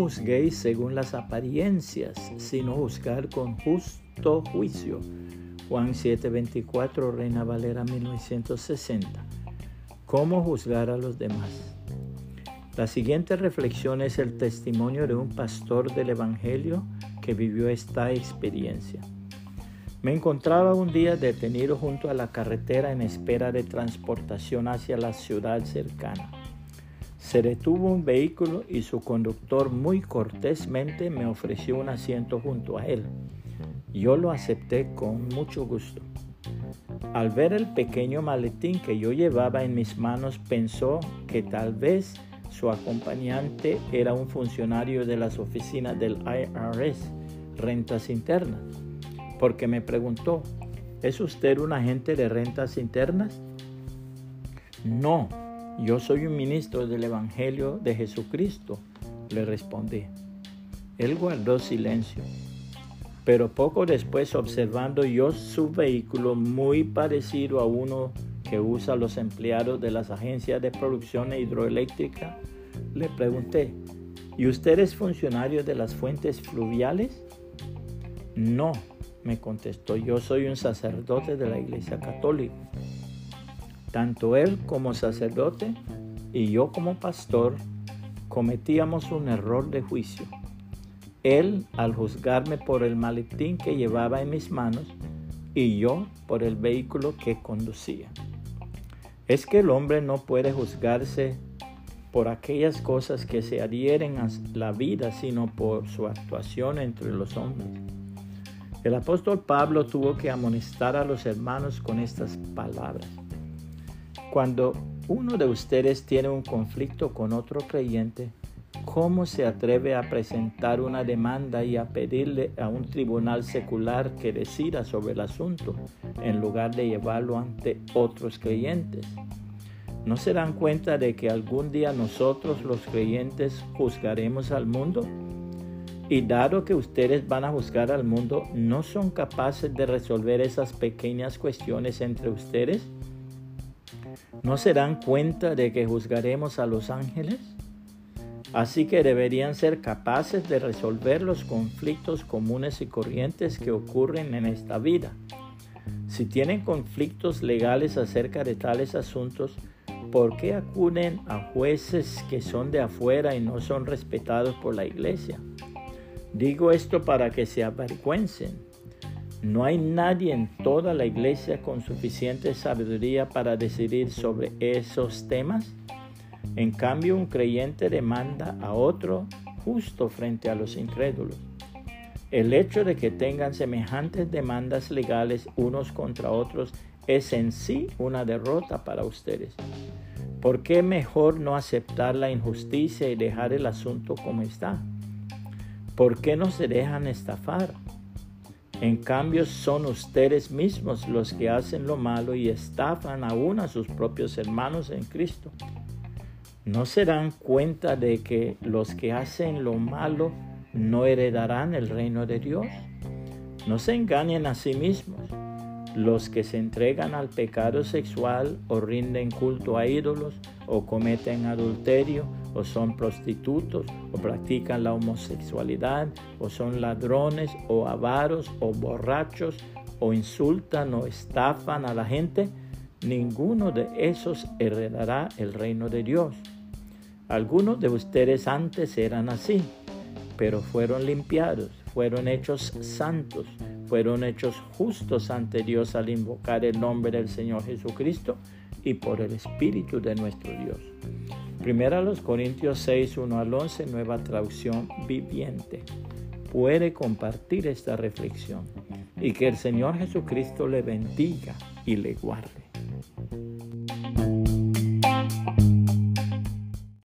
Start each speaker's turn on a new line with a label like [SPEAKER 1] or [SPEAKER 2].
[SPEAKER 1] juzguéis según las apariencias, sino juzgar con justo juicio. Juan 7:24, Reina Valera 1960. ¿Cómo juzgar a los demás? La siguiente reflexión es el testimonio de un pastor del Evangelio que vivió esta experiencia. Me encontraba un día detenido junto a la carretera en espera de transportación hacia la ciudad cercana. Se detuvo un vehículo y su conductor muy cortésmente me ofreció un asiento junto a él. Yo lo acepté con mucho gusto. Al ver el pequeño maletín que yo llevaba en mis manos pensó que tal vez su acompañante era un funcionario de las oficinas del IRS, rentas internas porque me preguntó, ¿es usted un agente de rentas internas? No, yo soy un ministro del Evangelio de Jesucristo, le respondí. Él guardó silencio, pero poco después observando yo su vehículo muy parecido a uno que usa los empleados de las agencias de producción hidroeléctrica, le pregunté, ¿y usted es funcionario de las fuentes fluviales? No, me contestó, yo soy un sacerdote de la Iglesia Católica. Tanto él como sacerdote y yo como pastor cometíamos un error de juicio. Él al juzgarme por el maletín que llevaba en mis manos y yo por el vehículo que conducía. Es que el hombre no puede juzgarse por aquellas cosas que se adhieren a la vida, sino por su actuación entre los hombres. El apóstol Pablo tuvo que amonestar a los hermanos con estas palabras. Cuando uno de ustedes tiene un conflicto con otro creyente, ¿cómo se atreve a presentar una demanda y a pedirle a un tribunal secular que decida sobre el asunto en lugar de llevarlo ante otros creyentes? ¿No se dan cuenta de que algún día nosotros los creyentes juzgaremos al mundo? Y dado que ustedes van a juzgar al mundo, ¿no son capaces de resolver esas pequeñas cuestiones entre ustedes? ¿No se dan cuenta de que juzgaremos a los ángeles? Así que deberían ser capaces de resolver los conflictos comunes y corrientes que ocurren en esta vida. Si tienen conflictos legales acerca de tales asuntos, ¿por qué acuden a jueces que son de afuera y no son respetados por la iglesia? Digo esto para que se avergüencen. No hay nadie en toda la iglesia con suficiente sabiduría para decidir sobre esos temas. En cambio, un creyente demanda a otro justo frente a los incrédulos. El hecho de que tengan semejantes demandas legales unos contra otros es en sí una derrota para ustedes. ¿Por qué mejor no aceptar la injusticia y dejar el asunto como está? ¿Por qué no se dejan estafar? En cambio son ustedes mismos los que hacen lo malo y estafan aún a sus propios hermanos en Cristo. ¿No se dan cuenta de que los que hacen lo malo no heredarán el reino de Dios? No se engañen a sí mismos. Los que se entregan al pecado sexual o rinden culto a ídolos o cometen adulterio o son prostitutos o practican la homosexualidad o son ladrones o avaros o borrachos o insultan o estafan a la gente, ninguno de esos heredará el reino de Dios. Algunos de ustedes antes eran así, pero fueron limpiados, fueron hechos santos, fueron hechos justos ante Dios al invocar el nombre del Señor Jesucristo y por el Espíritu de nuestro Dios. Primera los Corintios 6, 1 al 11, nueva traducción viviente. Puede compartir esta reflexión y que el Señor Jesucristo le bendiga y le guarde.